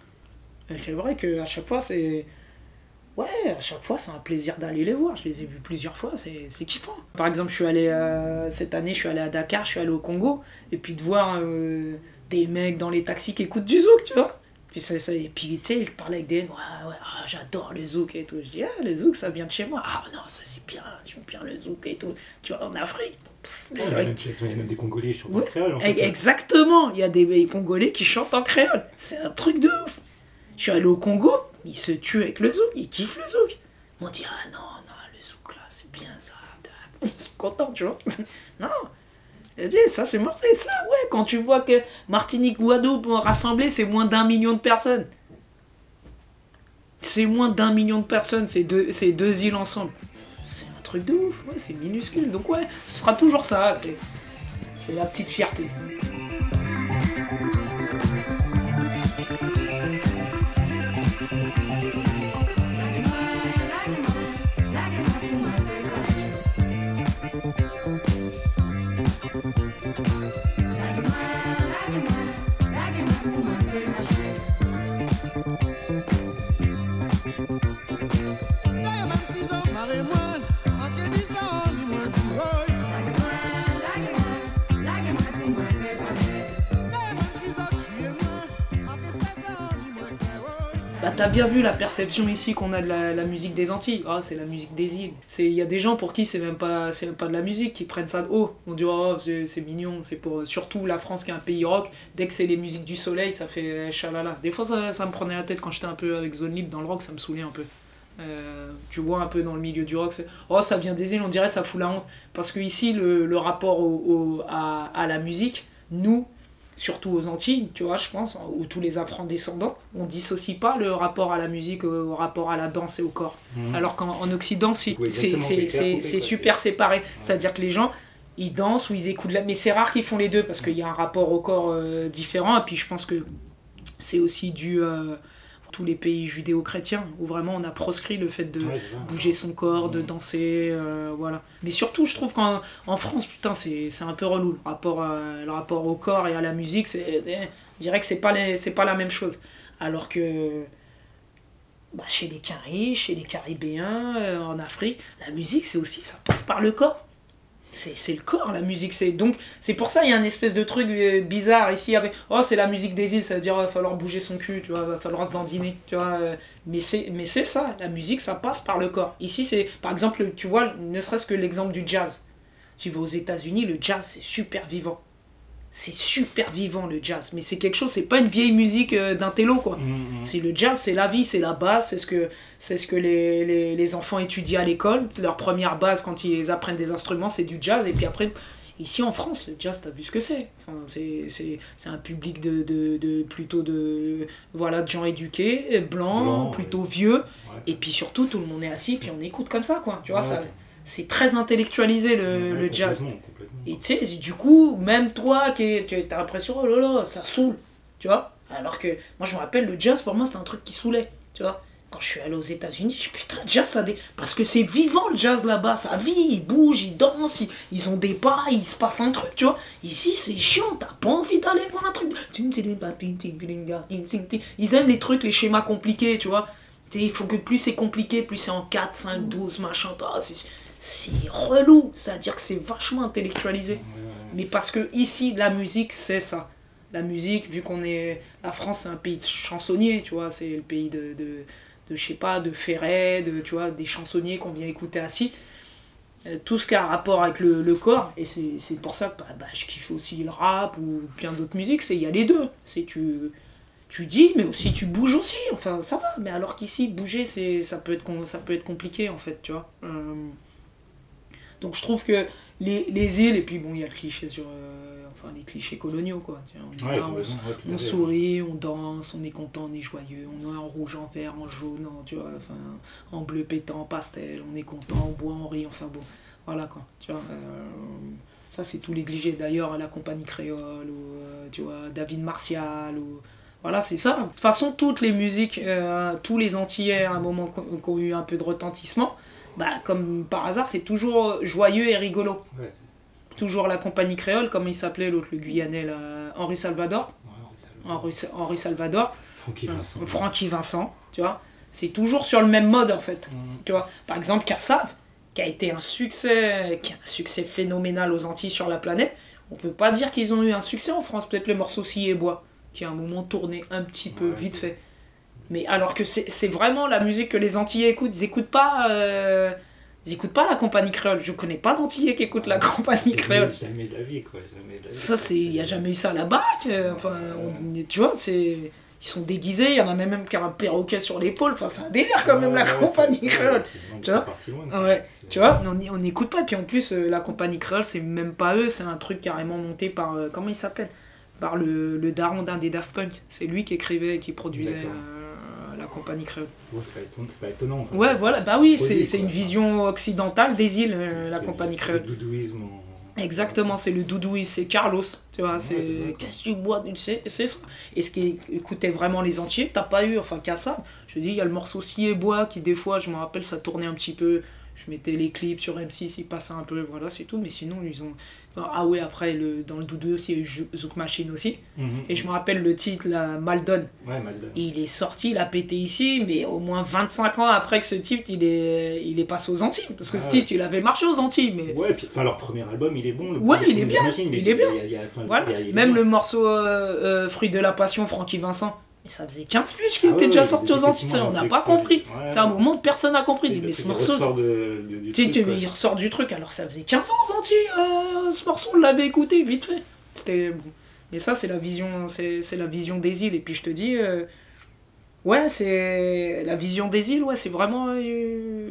C'est vrai qu'à chaque fois, c'est. Ouais, à chaque fois, c'est un plaisir d'aller les voir. Je les ai vus plusieurs fois, c'est c'est kiffant. Par exemple, je suis allé. euh, cette année, je suis allé à Dakar, je suis allé au Congo. Et puis de voir euh, des mecs dans les taxis qui écoutent du zouk, tu vois. Puis ça, ça- et puis tu sais, je parlais avec des. Ouais, ouais, ah, j'adore le zouk et tout. Je dis, ah, le zouk, ça vient de chez moi. Ah non, ça c'est bien, j'aime bien le zouk et tout. Tu vois, en Afrique. pff, Ouais, il y a même- il y a même des Congolais qui chantent en créole. En fait. Exactement, il y a des Congolais qui chantent en créole. C'est un truc de ouf. Je suis allé au Congo, ils se tuent avec le zouk, ils kiffent le zouk. Ils m'ont dit, ah non, non, le zouk là, c'est bien ça. Ils sont contents, tu vois. non. J'ai dit, ça c'est mortel, ça, ouais, quand tu vois que Martinique, Guadeloupe rassemblés, c'est moins d'un million de personnes. C'est moins d'un million de personnes, c'est deux, c'est deux îles ensemble. C'est un truc de ouf, ouais, c'est minuscule. Donc ouais, ce sera toujours ça, c'est la petite fierté. Bah t'as bien vu la perception ici qu'on a de la, musique des Antilles. Ah c'est la musique des îles. Il y a des gens pour qui c'est même pas même pas de la musique qui prennent ça de haut. On dit oh c'est mignon, c'est pour surtout la France qui est un pays rock. Dès que c'est les musiques du soleil, ça fait chalala. Des fois ça, ça me prenait la tête quand j'étais un peu avec Zone Libre dans le rock, ça me saoulait un peu. Euh, tu vois un peu dans le milieu du rock, oh ça vient des îles, on dirait ça fout la honte. Parce que ici le, rapport au, à la musique, nous, surtout aux Antilles, tu vois, je pense, ou tous les afro-descendants, on dissocie pas le rapport à la musique au, au rapport à la danse et au corps. Alors qu'en en Occident, si, Oui, c'est super séparé. C'est-à-dire que les gens, ils dansent ou ils écoutent la... Mais c'est rare qu'ils font les deux parce qu'il y a un rapport au corps euh, différent. Et puis je pense que c'est aussi dû euh, tous les pays judéo-chrétiens où vraiment on a proscrit le fait de Ouais, bouger son corps, de danser, euh, voilà. Mais surtout, je trouve qu'en en France, putain, c'est c'est un peu relou. Le rapport, à- le rapport au corps et à la musique, c'est, eh, je dirais que c'est pas, les- pas la même chose. Alors que bah, chez les Caris, chez les Caribéens, euh, en Afrique, la musique, c'est aussi, ça passe par le corps. C'est le corps, la musique. c'est Donc, c'est pour ça il y a un espèce de truc euh, bizarre ici avec Oh, c'est la musique des îles, ça veut dire va falloir bouger son cul, tu vois, va falloir se dandiner, tu vois. euh, Mais c'est mais c'est ça, la musique, ça passe par le corps. Ici, c'est par exemple, tu vois, ne serait-ce que l'exemple du jazz. Tu vas aux États-Unis, le jazz, c'est super vivant. C'est super vivant le jazz, mais c'est quelque chose, c'est pas une vieille musique euh, d'un télo quoi. C'est le jazz, c'est la vie, c'est la base, c'est ce que, c'est ce que les, les, les enfants étudient à l'école. Leur première base quand ils apprennent des instruments, c'est du jazz. Et puis après, ici en France, le jazz, t'as vu ce que c'est. Enfin, c'est, un public de, de, de plutôt de, voilà, de gens éduqués, blancs, plutôt vieux. Et puis surtout, tout le monde est assis, puis on écoute comme ça, quoi. Tu vois, Ouais, ça. C'est très intellectualisé le, Ouais, le jazz. complètement. Et tu sais, du coup, même toi, qui tu as l'impression, oh là là, ça saoule, tu vois. Alors que, moi, je me rappelle, le jazz, pour moi, c'était un truc qui saoulait, tu vois. Quand je suis allé aux États-Unis, je putain, le jazz, ça a des... Parce que c'est vivant, le jazz, là-bas, ça vit, ils bougent, ils dansent, ils, ils ont des pas, il se passe un truc, tu vois. Ici, c'est chiant, t'as pas envie d'aller voir un truc. Ils aiment les trucs, les schémas compliqués, tu vois. Il faut que plus c'est compliqué, plus c'est en 4, 5, 12, machin. C'est- C'est relou, c'est-à-dire que c'est vachement intellectualisé. Mais parce que ici, la musique, c'est ça. La musique, vu qu'on est. La France, c'est un pays de chansonniers, tu vois, c'est le pays de, de, de, je sais pas, de Ferret, de, tu vois, des chansonniers qu'on vient écouter assis. Euh, Tout ce qui a un rapport avec le, le corps, et c'est pour ça que bah, bah, je kiffe aussi le rap ou bien d'autres musiques, c'est il y a les deux. C'est tu, tu dis, mais aussi tu bouges aussi, enfin ça va. Mais alors qu'ici, bouger, c'est ça, peut être ça peut être compliqué en fait, tu vois. Euh, donc je trouve que les, les îles, et puis bon, il y a le cliché sur. euh, enfin, les clichés coloniaux, quoi. Tu vois, on Ouais, ouais, tout à sourit, on danse, on est content, on est joyeux, on est en rouge, en vert, en jaune, en, tu vois, enfin, en bleu pétant, en pastel, on est content, on boit, on rit, enfin bon. Voilà, quoi. Tu vois, euh, ça, c'est les clichés. D'ailleurs, la compagnie créole, ou, euh, tu vois, David Martial, ou. Voilà, c'est ça. De toute façon, toutes les musiques, euh, tous les Antillais, à un moment, ont eu un peu de retentissement, bah, comme par hasard, c'est toujours joyeux et rigolo. Ouais, Toujours la compagnie créole, comme il s'appelait l'autre, le Guyanais, là, Henri Salvador. ouais, Henri, Henri Salvador. Francky Vincent. Euh, Francky Vincent, tu vois. C'est toujours sur le même mode, en fait. Tu vois. Par exemple, Kassav, qui a été un succès, qui a un succès phénoménal aux Antilles sur la planète, on peut pas dire qu'ils ont eu un succès en France. Peut-être le morceau Scie et Bois, qui à un moment tourné un petit peu vite fait. Mais alors que c'est vraiment la musique que les Antillais écoutent. Ils écoutent pas. euh, ils écoutent pas la compagnie créole. Je connais pas d'Antillais qui écoutent la compagnie créole. Jamais de la vie, quoi. Jamais de la vie. Ça, c'est. Il n'y a jamais eu ça à la BAC. euh, Enfin, on- tu vois, c'est. Ils sont déguisés, il y en a même même qui a un perroquet sur l'épaule. Enfin, c'est un délire quand même, la Ouais, compagnie créole. tu vois loin. Ouais, tu vois, on n'écoute pas. Et puis en plus, euh, la compagnie créole, c'est même pas eux, c'est un truc carrément monté par. euh, comment il s'appelle? Par le, le daron d'un des Daft Punk. C'est lui qui écrivait et qui produisait la compagnie créole. Ouais, c'est pas étonnant- enfin, Ouais, voilà, bah oui, c'est c'est une vision occidentale des îles, euh, la compagnie créole. Le doudouisme en- Exactement, c'est le doudou, c'est Carlos, tu vois, c'est c'est qu'est-ce que tu bois, c'est c'est ça. Et ce qui écoutait vraiment les entiers, t'as pas eu, enfin qu'à ça. Je dis, il y a le morceau Si et Bois qui des fois, je me rappelle, ça tournait un petit peu. Je mettais les clips sur M6, ils passaient un peu, voilà, c'est tout. Mais sinon, ils ont. Ah ouais, après, le, dans le doudou aussi, il y a eu Jou- Zouk Machine aussi. Mhm. Et je me rappelle le titre, la Maldon. Ouais, mal de- Il est sorti, il a pété ici, mais au moins 25 ans après que ce titre, il est, il est passé aux Antilles. Parce que Ah ce ouais. titre, il avait marché aux Antilles, mais. Ouais, puis enfin leur premier album, il est bon. Le Ouais, il est bien, il est bien. y a- y a- enfin, Voilà. y a- il est Même le morceau euh, euh, Fruit de la Passion, Francky Vincent, Mais ça faisait 15 piges qu'il Ah était déjà sorti aux Antilles, on n'a pas compris. ouais, C'est un moment où personne n'a compris. Il dit, mais ce morceau, il ressort du truc, alors ça faisait 15 ans aux Antilles, euh, ce morceau, on l'avait écouté vite fait. C'était bon. Mais ça, c'est la vision, c'est c'est la vision des îles. Et puis je te dis, euh, ouais, c'est la vision des îles, ouais, c'est vraiment euh,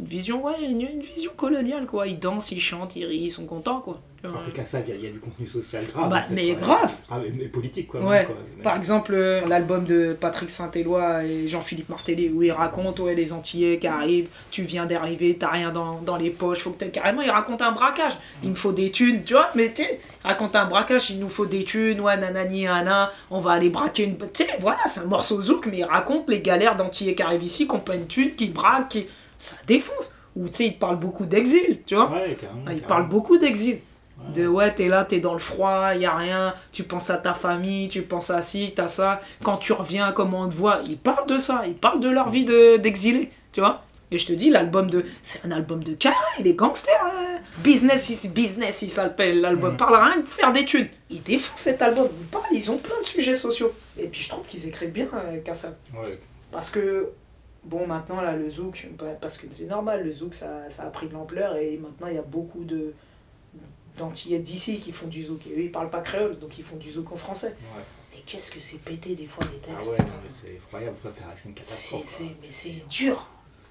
une vision, ouais, une, une vision coloniale, quoi. Ils dansent, ils chantent, ils rient, ils sont contents, quoi. Alors que Kassav, il y a- il y, a du contenu social grave. Bah, en fait, mais grave. Ah, mais, mais politique, quoi. Ouais. même. Par exemple, euh, l'album de Patrick Saint-Éloi et Jean-Philippe Martelly, où il raconte, ouais, les Antillais qui arrivent, tu viens d'arriver, t'as rien dans, dans les poches, faut que t'aies carrément, il raconte un braquage. Il me faut des thunes, tu vois, mais tu raconte un braquage, il nous faut des thunes, ouais, nanani, nana, on va aller braquer une. Tu sais, voilà, c'est un morceau zouk, mais il raconte les galères d'Antillais qui arrivent ici, qui ont pas une thune, qui braquent, qui. Ça défonce. Ou tu sais, il te parle beaucoup d'exil, tu vois. Ouais, carrément. Ah, il carrément. parle beaucoup d'exil. De ouais, t'es là, t'es dans le froid, y a rien, tu penses à ta famille, tu penses à ci, t'as ça. Quand tu reviens, comment on te voit Il parle de ça, il parle de leur vie de- d'exilé, tu vois. Et je te dis, l'album de. C'est un album de carré, les gangsters. euh, business is business, il s'appelle l'album. Parle rien de faire des thunes. Ils défendent cet album, ils parlent, ils ont plein de sujets sociaux. Et puis je trouve qu'ils écrivent bien, euh, Kassab. Ouais. Parce que, bon, maintenant, là, le zouk, bah, parce que c'est normal, le zouk, ça, ça a pris de l'ampleur et maintenant, il y a beaucoup de d'antillais d'ici qui font du zouk. Et eux, ils parlent pas créole, donc ils font du zouk en français. Ouais. Mais qu'est-ce que c'est pété des fois, Ah textes ouais, non, mais c'est effroyable, ça, c'est une catastrophe. mais c'est dur.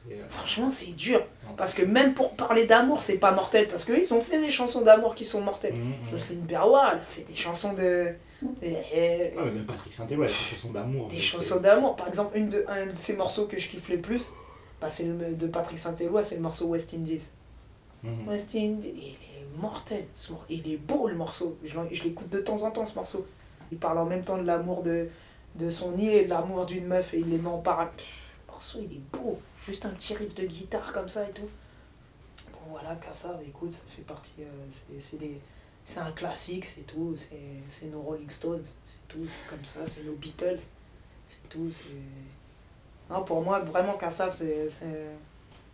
Euh, Franchement, c'est dur. Parce que même pour parler d'amour, c'est pas mortel. Parce qu'eux, ils ont fait des chansons d'amour qui sont mortelles. Mhm, mhm. Jocelyne Berroir, elle a fait des chansons de. Et- Ouais, mais même Patrick Saint-Éloi, il a des chansons d'amour. des chansons d'amour. Par exemple, une de, un de ces morceaux que je kiffe le plus, bah, c'est le de Patrick Saint-Éloi, c'est le morceau West Indies. Mhm. West Indies, il est mortel. ce mor- Il est beau le morceau. Je, je l'écoute de temps en temps ce morceau. Il parle en même temps de l'amour de, de son île et de l'amour d'une meuf et il les met en parallèle. Le morceau il est beau. Juste un petit riff de guitare comme ça et tout. Bon voilà, Kassav, écoute, ça fait partie. euh, c'est- c'est des. C'est un classique, c'est tout. C'est c'est nos Rolling Stones, c'est tout. C'est comme ça, c'est nos Beatles, c'est tout. c'est Non, pour moi, vraiment, Kassav, c'est c'est-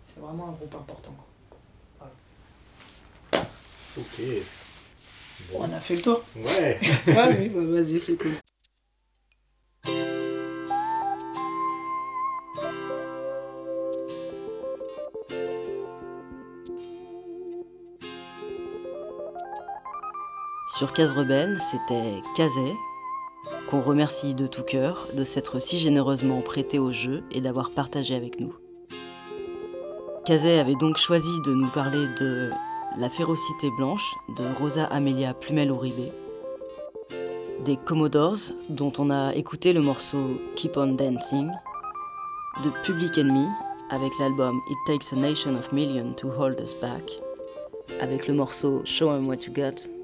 c'est vraiment un groupe important. quoi. Ok. Bon, on a fait le tour. Ouais. Vas-y, bah, vas-y, c'est cool. Sur Case Rebelle, c'était Kazé, qu'on remercie de tout cœur de s'être si généreusement prêté au jeu et d'avoir partagé avec nous. Kazé avait donc choisi de nous parler de La férocité blanche de Rosa Amelia Plumel Uribe, des Commodores, dont on a écouté le morceau Keep on Dancing, de Public Enemy, avec l'album It Takes a Nation of Millions to Hold Us Back, avec le morceau Show 'em What You Got,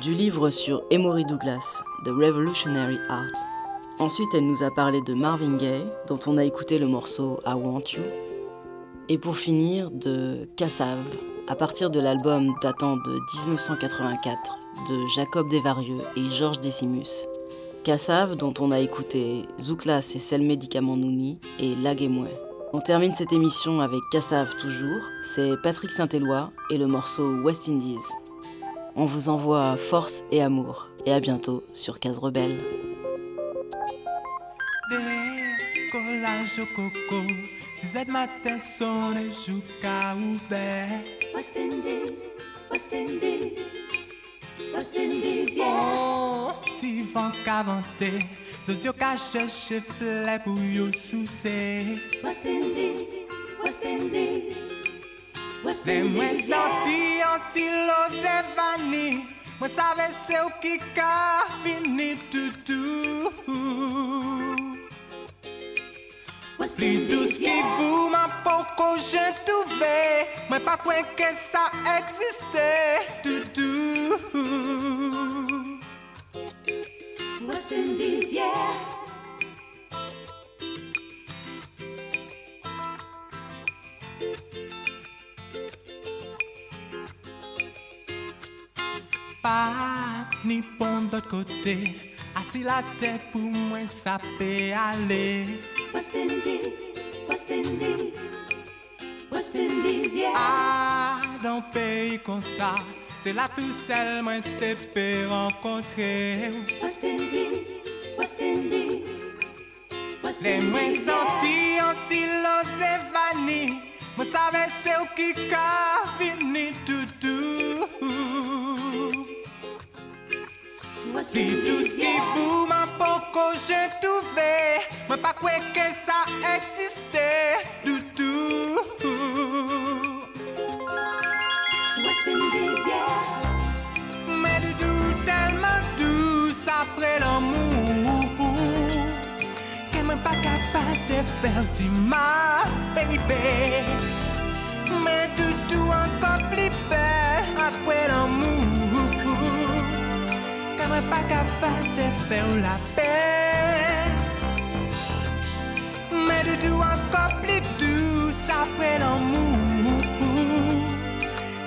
du livre sur Emory Douglas, The Revolutionary Art. Ensuite, elle nous a parlé de Marvin Gaye, dont on a écouté le morceau I Want You. Et pour finir, de Kassav, à partir de l'album datant de 1984 de Jacob Desvarieux et Georges Decimus. Kassav, dont on a écouté Zouklas et Sel Médicament Nouni et Laguemoué. On termine cette émission avec Kassav toujours, c'est Patrick Saint-Éloi et le morceau West Indies. On vous envoie force et amour. Et à bientôt sur Case Rebelle. Décollage au coco, 6 heures de matin, son et joue qu'à ouvert. West Indies, West Indies, West Indies, yeah. Oh, ti vent qu'avanté, socio qu'a cherché flè pour yo soucer. West Indies, West Indies, Mwen yeah. sorti an ti lo de vani, mwen save se ou ki ka vini toutou. Pli dous ki vou man poko jen touve Mwen pa kwen ke sa eksiste Toutou West Indies, yeah. Ni pon dot kote Asi la te pou mwen sape ale West Indies, West Indies, West Indies, yeah. A dan peyi kon sa Se la tou sel mwen te pe renkontre West Indies, West Indies, Les de save se ou ki ka vini toutou Tout ki pou man poko je touve Mwen pa kwe ke sa eksiste toutou Mais du doux tellement douce après l'amour Que même pas capable de faire du mal, baby. Mais du tout encore plus belle après l'amour Même pas capable de faire la paix. Mais du tout encore plus douce après l'amour.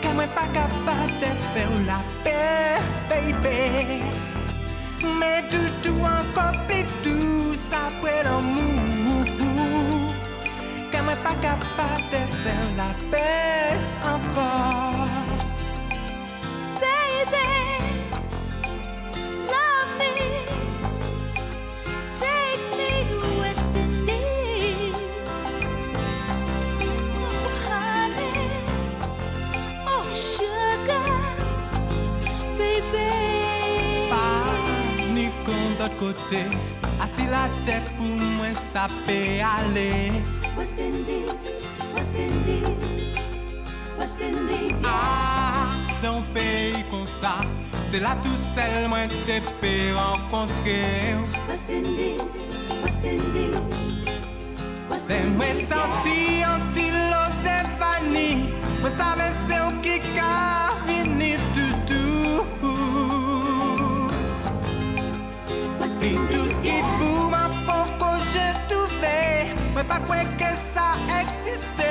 Que mwen pa kapab de faire la paix, baby. Mais du tout encore plus douce après l'amour. Que mwen pa kapab de faire la paix encore kote Asi la tet pou mwen sape ale. West Indies, West Indies, West Indies Ah, dan peyi kon sa Se la tou sel mwen te pe renkontre West Indies, West Indies, West Indies Mwen santi an ti lo te fani Mwen save se ou ki Tout yeah. pou man poko je touve Mwen pa kwe ke sa eksiste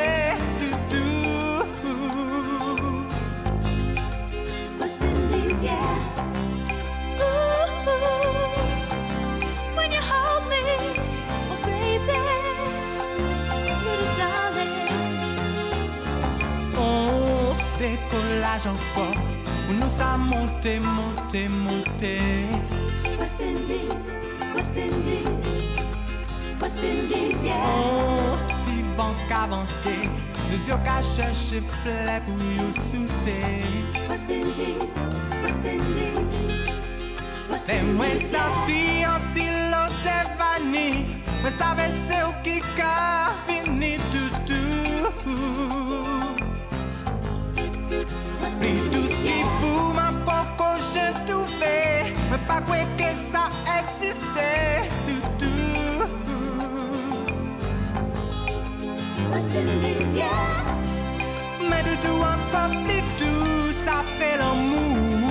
toutou hold me, oh. Oh, décollage encore. Pour nous ça monter, monter, monter West Indies, West Indies, West Indies, yeah. Oh, ti qu'avanter Deux yeux qu'à chercher flè pour you soucer West Indies, West Indies, West Se mwen Indies, yeah. santi an ti lo te vani Mwen save se ou ki ka vini toutou Li tout Indies, ki yeah. pou man poko je touve Mwen pa kwe ke sa eksiste toutou West Indies, yeah. Mais de tout encore plus douce après l'amour Que